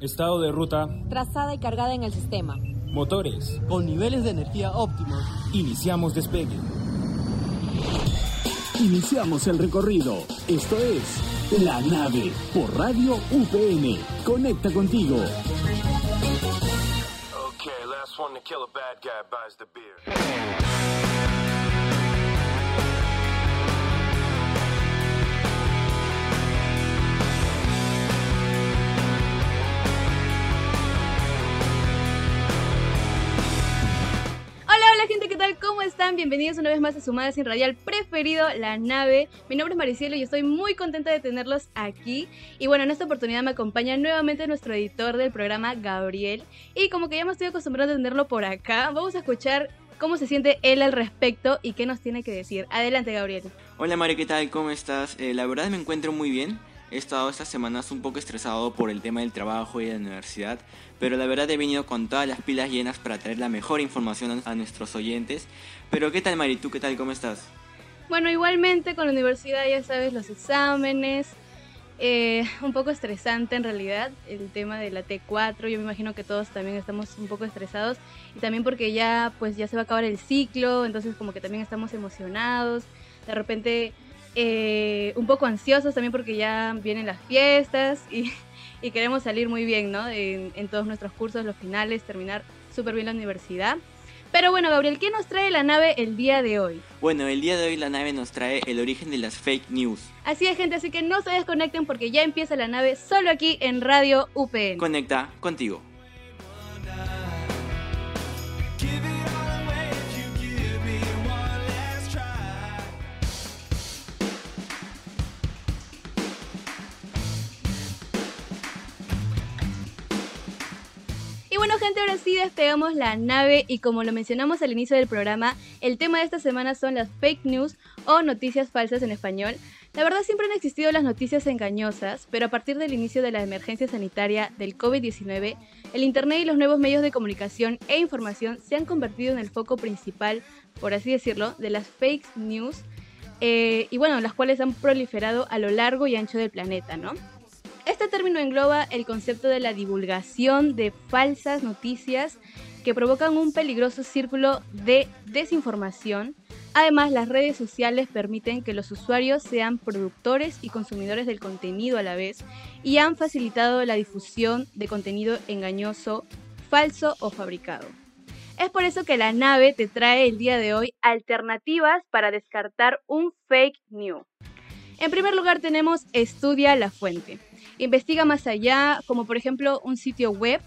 Estado de ruta. Trazada y cargada en el sistema. Motores. Con niveles de energía óptimos. Iniciamos despegue. Iniciamos el recorrido. Esto es La Nave por Radio UPN. Conecta contigo. Okay, last one to kill a bad guy buys the beer. Tal? ¿Cómo están? Bienvenidos una vez más a su Sin Radial preferido, La Nave. Mi nombre es Maricielo y estoy muy contenta de tenerlos aquí. Y bueno, en esta oportunidad me acompaña nuevamente nuestro editor del programa, Gabriel. Y como que ya me estoy acostumbrado a tenerlo por acá, vamos a escuchar cómo se siente él al respecto y qué nos tiene que decir. Adelante, Gabriel. Hola Mari, ¿qué tal? ¿Cómo estás? Eh, la verdad me encuentro muy bien. He estado estas semanas un poco estresado por el tema del trabajo y de la universidad, pero la verdad he venido con todas las pilas llenas para traer la mejor información a nuestros oyentes. Pero ¿qué tal Mari? ¿Tú qué tal? ¿Cómo estás? Bueno, igualmente con la universidad ya sabes los exámenes, eh, un poco estresante en realidad el tema de la T4, yo me imagino que todos también estamos un poco estresados y también porque ya pues ya se va a acabar el ciclo, entonces como que también estamos emocionados, de repente eh, un poco ansiosos también porque ya vienen las fiestas y, y queremos salir muy bien, ¿no? En, en, todos nuestros cursos, los finales, terminar súper bien la universidad. Pero bueno, Gabriel, ¿qué nos trae la nave el día de hoy? Bueno, el día de hoy la nave nos trae el origen de las fake news. Así es, gente, así que no se desconecten porque ya empieza la nave solo aquí en Radio UPN. Conecta contigo. Bueno gente, ahora sí despegamos la nave y como lo mencionamos al inicio del programa, el tema de esta semana son las fake news o noticias falsas en español. La verdad siempre han existido las noticias engañosas, pero a partir del inicio de la emergencia sanitaria del COVID-19, el Internet y los nuevos medios de comunicación e información se han convertido en el foco principal, por así decirlo, de las fake news eh, y bueno, las cuales han proliferado a lo largo y ancho del planeta, ¿no? Este término engloba el concepto de la divulgación de falsas noticias que provocan un peligroso círculo de desinformación. Además, las redes sociales permiten que los usuarios sean productores y consumidores del contenido a la vez y han facilitado la difusión de contenido engañoso, falso o fabricado. Es por eso que la nave te trae el día de hoy alternativas para descartar un fake news. En primer lugar tenemos Estudia la fuente. Investiga más allá, como por ejemplo un sitio web,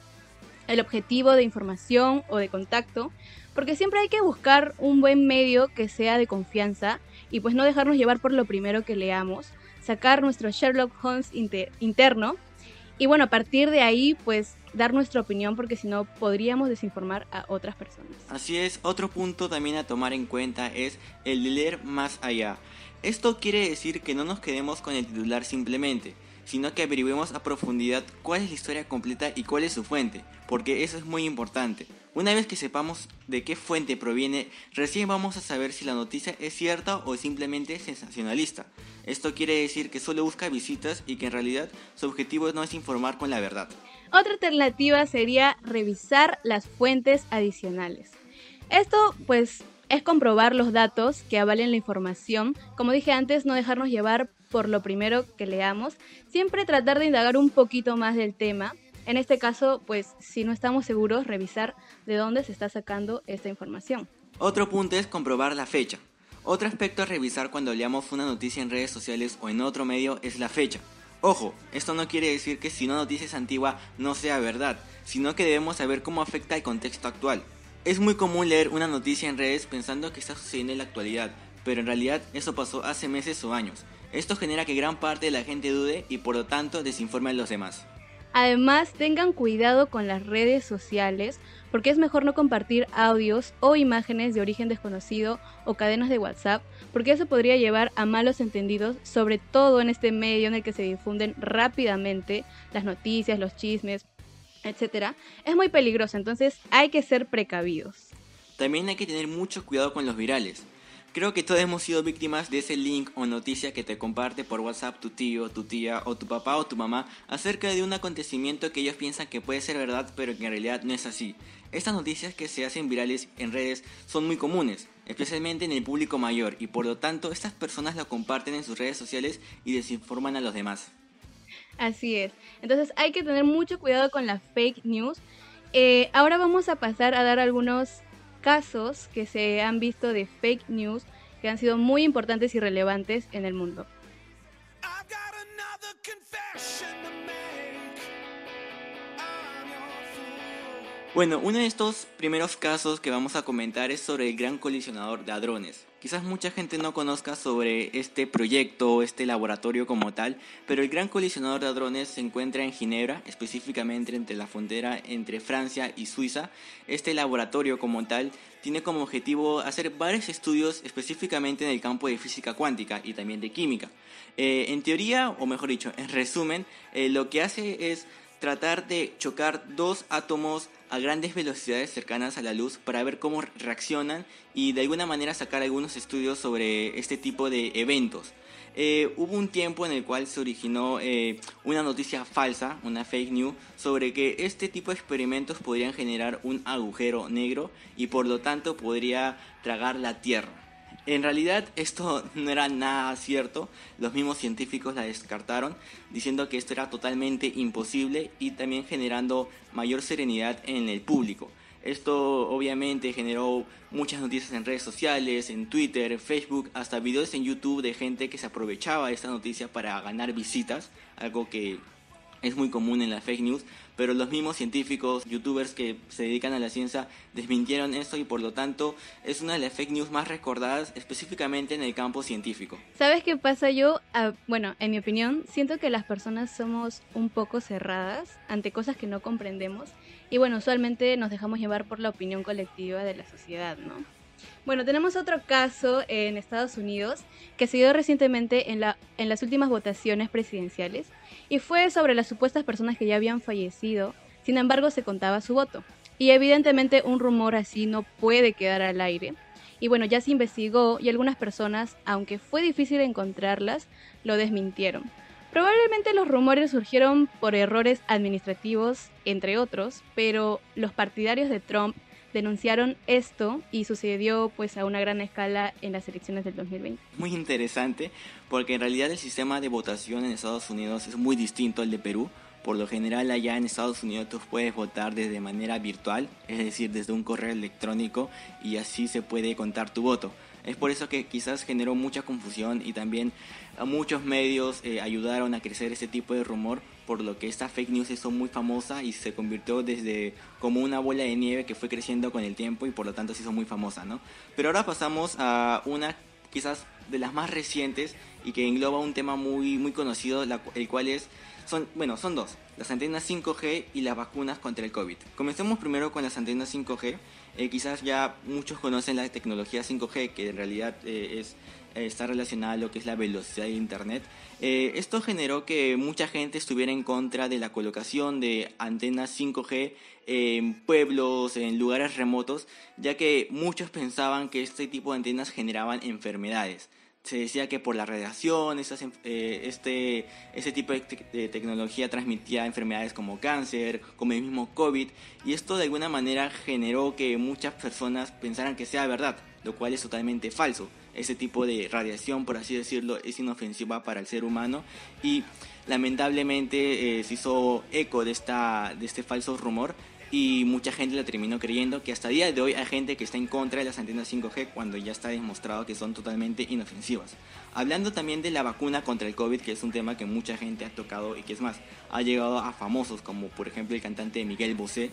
el objetivo de información o de contacto, porque siempre hay que buscar un buen medio que sea de confianza y pues no dejarnos llevar por lo primero que leamos, sacar nuestro Sherlock Holmes interno y bueno, a partir de ahí pues dar nuestra opinión porque si no podríamos desinformar a otras personas. Así es, otro punto también a tomar en cuenta es el de leer más allá. Esto quiere decir que no nos quedemos con el titular simplemente, sino que averiguemos a profundidad cuál es la historia completa y cuál es su fuente, porque eso es muy importante. Una vez que sepamos de qué fuente proviene, recién vamos a saber si la noticia es cierta o simplemente sensacionalista. Esto quiere decir que solo busca visitas y que en realidad su objetivo no es informar con la verdad. Otra alternativa sería revisar las fuentes adicionales. Esto pues es comprobar los datos que avalen la información. Como dije antes, no dejarnos llevar por lo primero que leamos, siempre tratar de indagar un poquito más del tema. En este caso, pues si no estamos seguros, revisar de dónde se está sacando esta información. Otro punto es comprobar la fecha. Otro aspecto a revisar cuando leamos una noticia en redes sociales o en otro medio es la fecha. Ojo, esto no quiere decir que si una noticia es antigua no sea verdad, sino que debemos saber cómo afecta el contexto actual. Es muy común leer una noticia en redes pensando que está sucediendo en la actualidad, pero en realidad eso pasó hace meses o años. Esto genera que gran parte de la gente dude y por lo tanto desinforme a los demás. Además, tengan cuidado con las redes sociales porque es mejor no compartir audios o imágenes de origen desconocido o cadenas de WhatsApp porque eso podría llevar a malos entendidos, sobre todo en este medio en el que se difunden rápidamente las noticias, los chismes, etc. Es muy peligroso, entonces hay que ser precavidos. También hay que tener mucho cuidado con los virales. Creo que todos hemos sido víctimas de ese link o noticia que te comparte por WhatsApp tu tío, tu tía o tu papá o tu mamá acerca de un acontecimiento que ellos piensan que puede ser verdad pero que en realidad no es así. Estas noticias que se hacen virales en redes son muy comunes, especialmente en el público mayor y por lo tanto estas personas lo comparten en sus redes sociales y desinforman a los demás. Así es. Entonces hay que tener mucho cuidado con las fake news. Eh, ahora vamos a pasar a dar algunos casos que se han visto de fake news que han sido muy importantes y relevantes en el mundo. Bueno, uno de estos primeros casos que vamos a comentar es sobre el Gran Colisionador de Hadrones. Quizás mucha gente no conozca sobre este proyecto, este laboratorio como tal, pero el Gran Colisionador de Hadrones se encuentra en Ginebra, específicamente entre la frontera entre Francia y Suiza. Este laboratorio como tal tiene como objetivo hacer varios estudios específicamente en el campo de física cuántica y también de química. Eh, en teoría, o mejor dicho, en resumen, eh, lo que hace es tratar de chocar dos átomos a grandes velocidades cercanas a la luz para ver cómo reaccionan y de alguna manera sacar algunos estudios sobre este tipo de eventos. Eh, hubo un tiempo en el cual se originó eh, una noticia falsa, una fake news, sobre que este tipo de experimentos podrían generar un agujero negro y por lo tanto podría tragar la Tierra. En realidad esto no era nada cierto, los mismos científicos la descartaron, diciendo que esto era totalmente imposible y también generando mayor serenidad en el público. Esto obviamente generó muchas noticias en redes sociales, en Twitter, Facebook, hasta videos en YouTube de gente que se aprovechaba de esta noticia para ganar visitas, algo que es muy común en la fake news, pero los mismos científicos, youtubers que se dedican a la ciencia desmintieron esto y por lo tanto es una de las fake news más recordadas específicamente en el campo científico. ¿Sabes qué pasa yo? Ah, bueno, en mi opinión, siento que las personas somos un poco cerradas ante cosas que no comprendemos y bueno, usualmente nos dejamos llevar por la opinión colectiva de la sociedad, ¿no? Bueno, tenemos otro caso en Estados Unidos que se dio recientemente en, la, en las últimas votaciones presidenciales y fue sobre las supuestas personas que ya habían fallecido, sin embargo se contaba su voto. Y evidentemente un rumor así no puede quedar al aire. Y bueno, ya se investigó y algunas personas, aunque fue difícil encontrarlas, lo desmintieron. Probablemente los rumores surgieron por errores administrativos, entre otros, pero los partidarios de Trump denunciaron esto y sucedió pues a una gran escala en las elecciones del 2020. Muy interesante porque en realidad el sistema de votación en Estados Unidos es muy distinto al de Perú. Por lo general allá en Estados Unidos tú puedes votar desde manera virtual, es decir, desde un correo electrónico y así se puede contar tu voto. Es por eso que quizás generó mucha confusión y también muchos medios eh, ayudaron a crecer ese tipo de rumor por lo que esta fake news hizo muy famosa y se convirtió desde como una bola de nieve que fue creciendo con el tiempo y por lo tanto se hizo muy famosa, ¿no? Pero ahora pasamos a una quizás de las más recientes y que engloba un tema muy muy conocido, el cual es son bueno, son dos, las antenas 5G y las vacunas contra el COVID. Comencemos primero con las antenas 5G. Eh, quizás ya muchos conocen la tecnología 5G, que en realidad eh, es eh, está relacionada a lo que es la velocidad de Internet. Esto generó que mucha gente estuviera en contra de la colocación de antenas 5G en pueblos, en lugares remotos, ya que muchos pensaban que este tipo de antenas generaban enfermedades. Se decía que por la radiación, eh, este, este tipo de, de, tecnología transmitía enfermedades como cáncer, como el mismo COVID, y esto de alguna manera generó que muchas personas pensaran que sea verdad, lo cual es totalmente falso. Ese tipo de radiación, por así decirlo, es inofensiva para el ser humano y lamentablemente eh, se hizo eco de, esta, de este falso rumor y mucha gente lo terminó creyendo que hasta el día de hoy hay gente que está en contra de las antenas 5G cuando ya está demostrado que son totalmente inofensivas. Hablando también de la vacuna contra el COVID, que es un tema que mucha gente ha tocado y que es más, ha llegado a famosos como por ejemplo el cantante Miguel Bosé,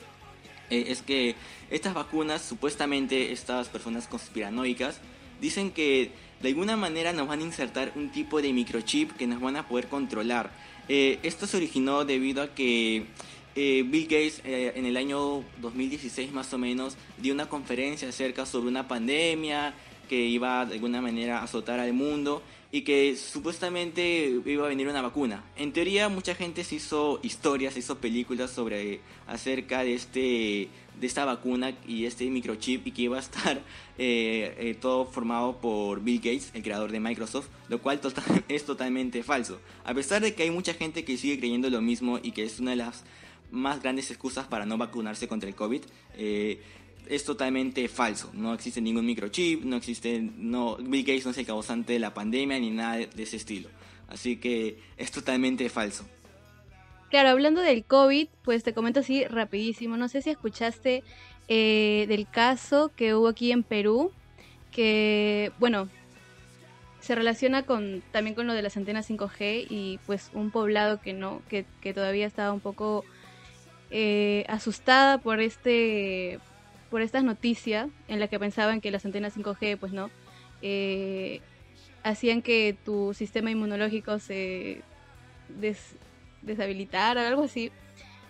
eh, es que estas vacunas, supuestamente estas personas conspiranoicas, dicen que de alguna manera nos van a insertar un tipo de microchip que nos van a poder controlar. Eh, esto se originó debido a que eh, Bill Gates eh, en el año 2016 más o menos dio una conferencia acerca sobre una pandemia que iba de alguna manera a azotar al mundo y que supuestamente iba a venir una vacuna. En teoría mucha gente se hizo historias, se hizo películas sobre acerca de este de esta vacuna y este microchip y que iba a estar eh, todo formado por Bill Gates, el creador de Microsoft, lo cual total, es totalmente falso. A pesar de que hay mucha gente que sigue creyendo lo mismo y que es una de las más grandes excusas para no vacunarse contra el COVID, eh, es totalmente falso. No existe ningún microchip, no existe, no, Bill Gates no es el causante de la pandemia ni nada de ese estilo. Así que es totalmente falso. Claro, hablando del COVID, pues te comento así rapidísimo. No sé si escuchaste eh, del caso que hubo aquí en Perú, que, bueno, se relaciona con también con lo de las antenas 5G y pues un poblado que no, que, que todavía estaba un poco eh, asustada por este por estas noticias en las que pensaban que las antenas 5G, pues no, eh, hacían que tu sistema inmunológico se deshabilitara, algo así.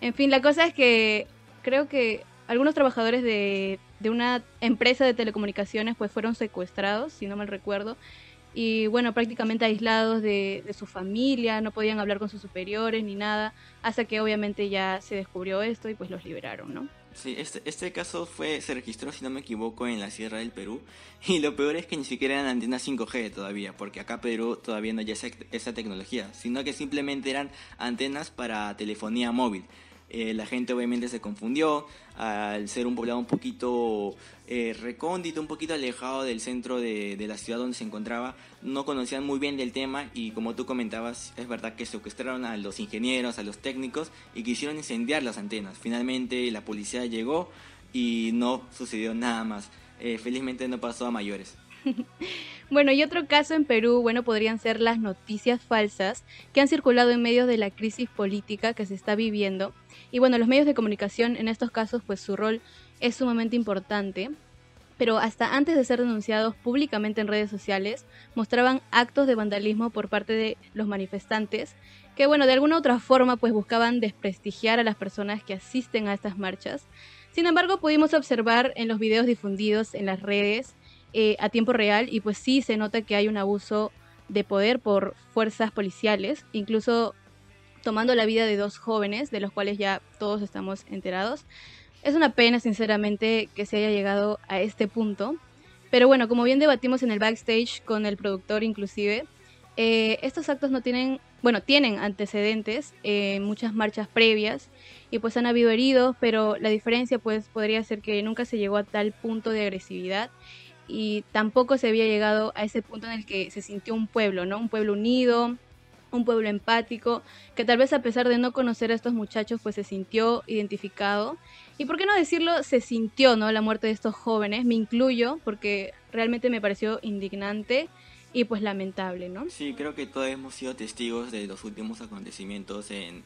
En fin, la cosa es que creo que algunos trabajadores de, una empresa de telecomunicaciones pues fueron secuestrados, si no mal recuerdo, y bueno, prácticamente aislados de, de, su familia, no podían hablar con sus superiores ni nada, hasta que obviamente ya se descubrió esto y pues los liberaron, ¿no? Sí, este, este caso fue, se registró, si no me equivoco, en la Sierra del Perú. Y lo peor es que ni siquiera eran antenas 5G todavía, porque acá Perú todavía no hay esa, esa tecnología, sino que simplemente eran antenas para telefonía móvil. Eh, la gente obviamente se confundió al ser un poblado un poquito eh, recóndito, un poquito alejado del centro de, la ciudad donde se encontraba. No conocían muy bien del tema y como tú comentabas, es verdad que secuestraron a los ingenieros, a los técnicos y quisieron incendiar las antenas. Finalmente la policía llegó y no sucedió nada más. Eh, felizmente no pasó a mayores. Bueno, y otro caso en Perú, bueno, podrían ser las noticias falsas que han circulado en medio de la crisis política que se está viviendo. Y bueno, los medios de comunicación en estos casos, pues su rol es sumamente importante. Pero hasta antes de ser denunciados públicamente en redes sociales, mostraban actos de vandalismo por parte de los manifestantes, que bueno, de alguna u otra forma pues buscaban desprestigiar a las personas que asisten a estas marchas. Sin embargo, pudimos observar en los videos difundidos en las redes eh, a tiempo real y pues sí se nota que hay un abuso de poder por fuerzas policiales, incluso tomando la vida de dos jóvenes, de los cuales ya todos estamos enterados. Es una pena, sinceramente, que se haya llegado a este punto. Pero bueno, como bien debatimos en el backstage con el productor inclusive, eh, estos actos no tienen, bueno, tienen antecedentes, en muchas marchas previas, y pues han habido heridos, pero la diferencia pues podría ser que nunca se llegó a tal punto de agresividad y tampoco se había llegado a ese punto en el que se sintió un pueblo, ¿no? Un pueblo unido, un pueblo empático, que tal vez a pesar de no conocer a estos muchachos, pues se sintió identificado. Y por qué no decirlo, se sintió, ¿no? La muerte de estos jóvenes, me incluyo, porque realmente me pareció indignante y pues lamentable, ¿no? Sí, creo que todos hemos sido testigos de los últimos acontecimientos en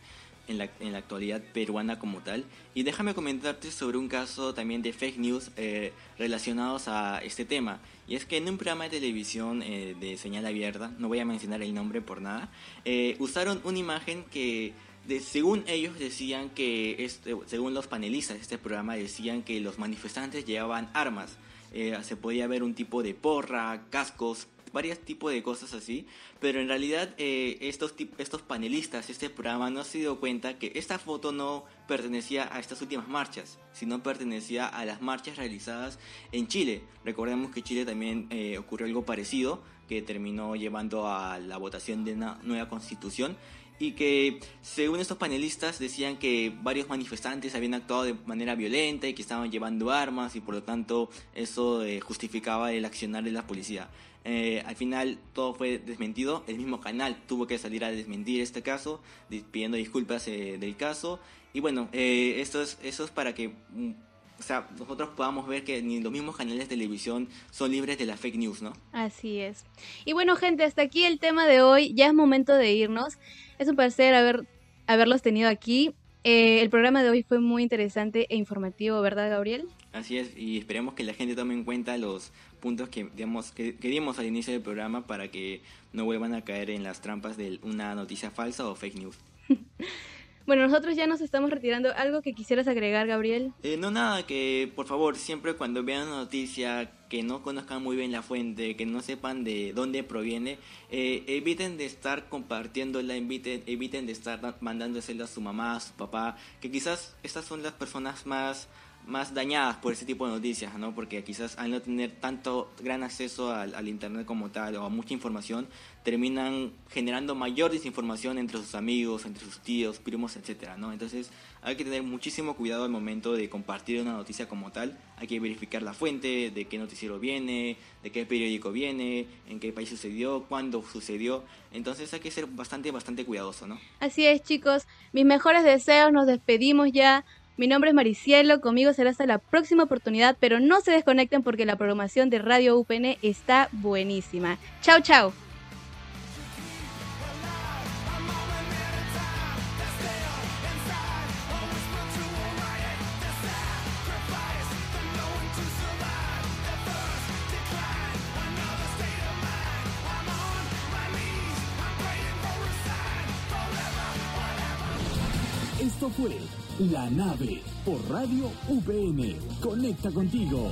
en la, en la, actualidad peruana como tal. Y déjame comentarte sobre un caso también de fake news eh, relacionados a este tema. Y es que en un programa de televisión eh, de señal abierta, no voy a mencionar el nombre por nada, eh, usaron una imagen que... De, según ellos decían que, este, según los panelistas de este programa, decían que los manifestantes llevaban armas. Eh, se podía ver un tipo de porra, cascos, varios tipos de cosas así, pero en realidad eh, estos, estos panelistas, este programa no se dio cuenta que esta foto no pertenecía a estas últimas marchas, sino pertenecía a las marchas realizadas en Chile. Recordemos que Chile también eh, ocurrió algo parecido, que terminó llevando a la votación de una nueva constitución y que según estos panelistas decían que varios manifestantes habían actuado de manera violenta y que estaban llevando armas y por lo tanto eso eh, justificaba el accionar de la policía. Eh, al final todo fue desmentido, el mismo canal tuvo que salir a desmentir este caso, pidiendo disculpas eh, del caso. Y bueno, eh, esto, es, eso es para que mm, o sea, nosotros podamos ver que ni los mismos canales de televisión son libres de la fake news, ¿no? Así es. Y bueno, gente, hasta aquí el tema de hoy. Ya es momento de irnos. Es un placer haber, haberlos tenido aquí. Eh, el programa de hoy fue muy interesante e informativo, ¿verdad, Gabriel? Así es, y esperemos que la gente tome en cuenta los puntos que, digamos, que, que dimos al inicio del programa para que no vuelvan a caer en las trampas de una noticia falsa o fake news. Bueno, nosotros ya nos estamos retirando. ¿Algo que quisieras agregar, Gabriel? Eh, no nada, que por favor, siempre cuando vean una noticia que no conozcan muy bien la fuente, que no sepan de dónde proviene, eh, eviten de estar compartiéndola, eviten, eviten de estar mandándosela a su mamá, a su papá, que quizás estas son las personas más más dañadas por ese tipo de noticias, ¿no? Porque quizás al no tener tanto gran acceso al, al internet como tal o a mucha información, terminan generando mayor desinformación entre sus amigos, entre sus tíos, primos, etcétera, ¿no? Entonces hay que tener muchísimo cuidado al momento de compartir una noticia como tal. Hay que verificar la fuente, de qué noticiero viene, de qué periódico viene, en qué país sucedió, cuándo sucedió. Entonces hay que ser bastante, bastante cuidadoso, ¿no? Así es, chicos. Mis mejores deseos, nos despedimos ya. Mi nombre es Maricielo, conmigo será hasta la próxima oportunidad, pero no se desconecten porque la programación de Radio UPN está buenísima. Chao, chao. La Nave por Radio UPN. Conecta contigo.